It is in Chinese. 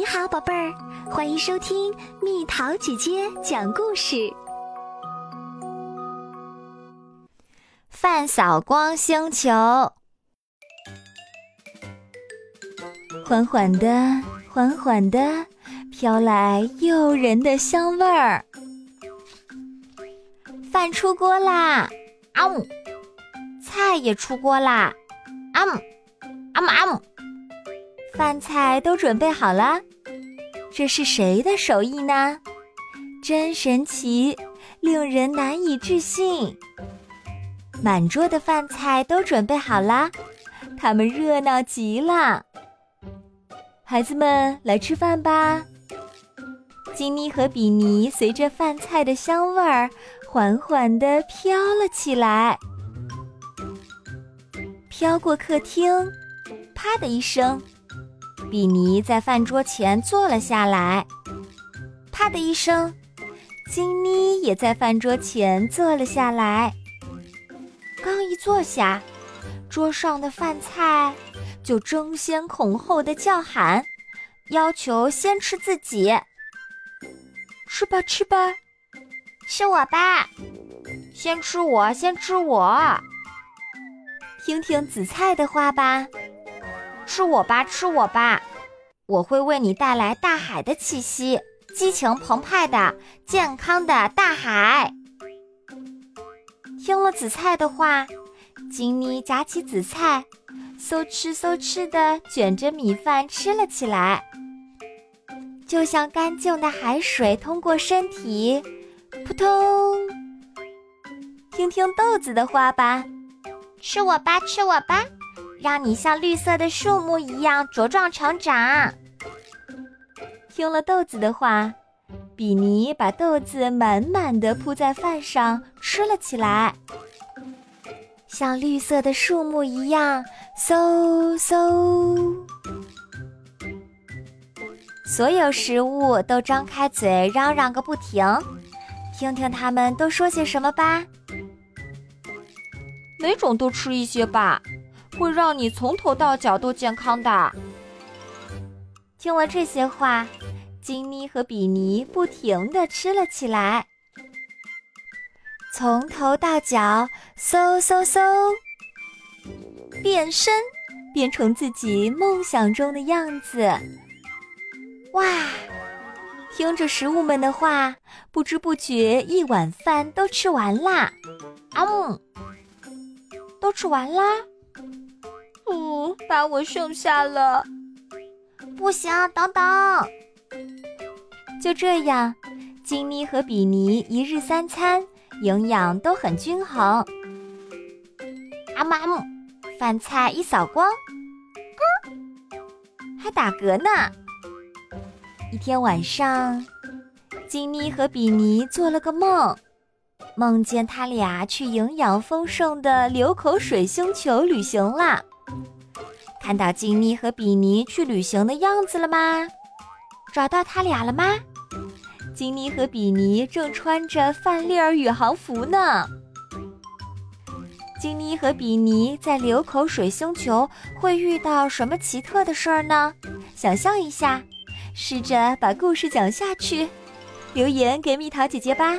你好，宝贝儿，欢迎收听蜜桃姐姐讲故事。饭扫光星球，缓缓的，缓缓的，飘来诱人的香味儿。饭出锅啦，啊姆！菜也出锅啦，啊姆，啊姆啊姆！饭菜都准备好了，这是谁的手艺呢？真神奇，令人难以置信。满桌的饭菜都准备好啦，他们热闹极了。孩子们，来吃饭吧！金妮和比尼随着饭菜的香味儿。缓缓地飘了起来，飘过客厅，啪的一声，比尼在饭桌前坐了下来。啪的一声，金妮也在饭桌前坐了下来。刚一坐下，桌上的饭菜就争先恐后的叫喊，要求先吃自己。吃吧，吃吧。是我吧，先吃我，先吃我。听听紫菜的话吧，吃我吧，吃我吧，我会为你带来大海的气息，激情澎湃的、健康的大海。听了紫菜的话，金妮夹起紫菜，嗖吃嗖吃的卷着米饭吃了起来，就像干净的海水通过身体。扑通！听听豆子的话吧，吃我吧，吃我吧，让你像绿色的树木一样茁壮成长。听了豆子的话，比尼把豆子满满的铺在饭上吃了起来，像绿色的树木一样，嗖嗖！所有食物都张开嘴嚷嚷个不停。听听他们都说些什么吧。每种都吃一些吧，会让你从头到脚都健康的。听了这些话，金妮和比尼不停的吃了起来，从头到脚，嗖嗖嗖，变身，变成自己梦想中的样子。哇！听着食物们的话，不知不觉一碗饭都吃完啦。啊姆，都吃完啦。嗯，把我剩下了。不行，等等。就这样，金妮和比尼一日三餐营养都很均衡。阿姆阿姆，饭菜一扫光，咯，还打嗝呢。一天晚上，金妮和比尼做了个梦，梦见他俩去营养丰盛的流口水星球旅行了。看到金妮和比尼去旅行的样子了吗？找到他俩了吗？金妮和比尼正穿着饭粒儿宇航服呢。金妮和比尼在流口水星球会遇到什么奇特的事儿呢？想象一下。试着把故事讲下去，留言给蜜桃姐姐吧。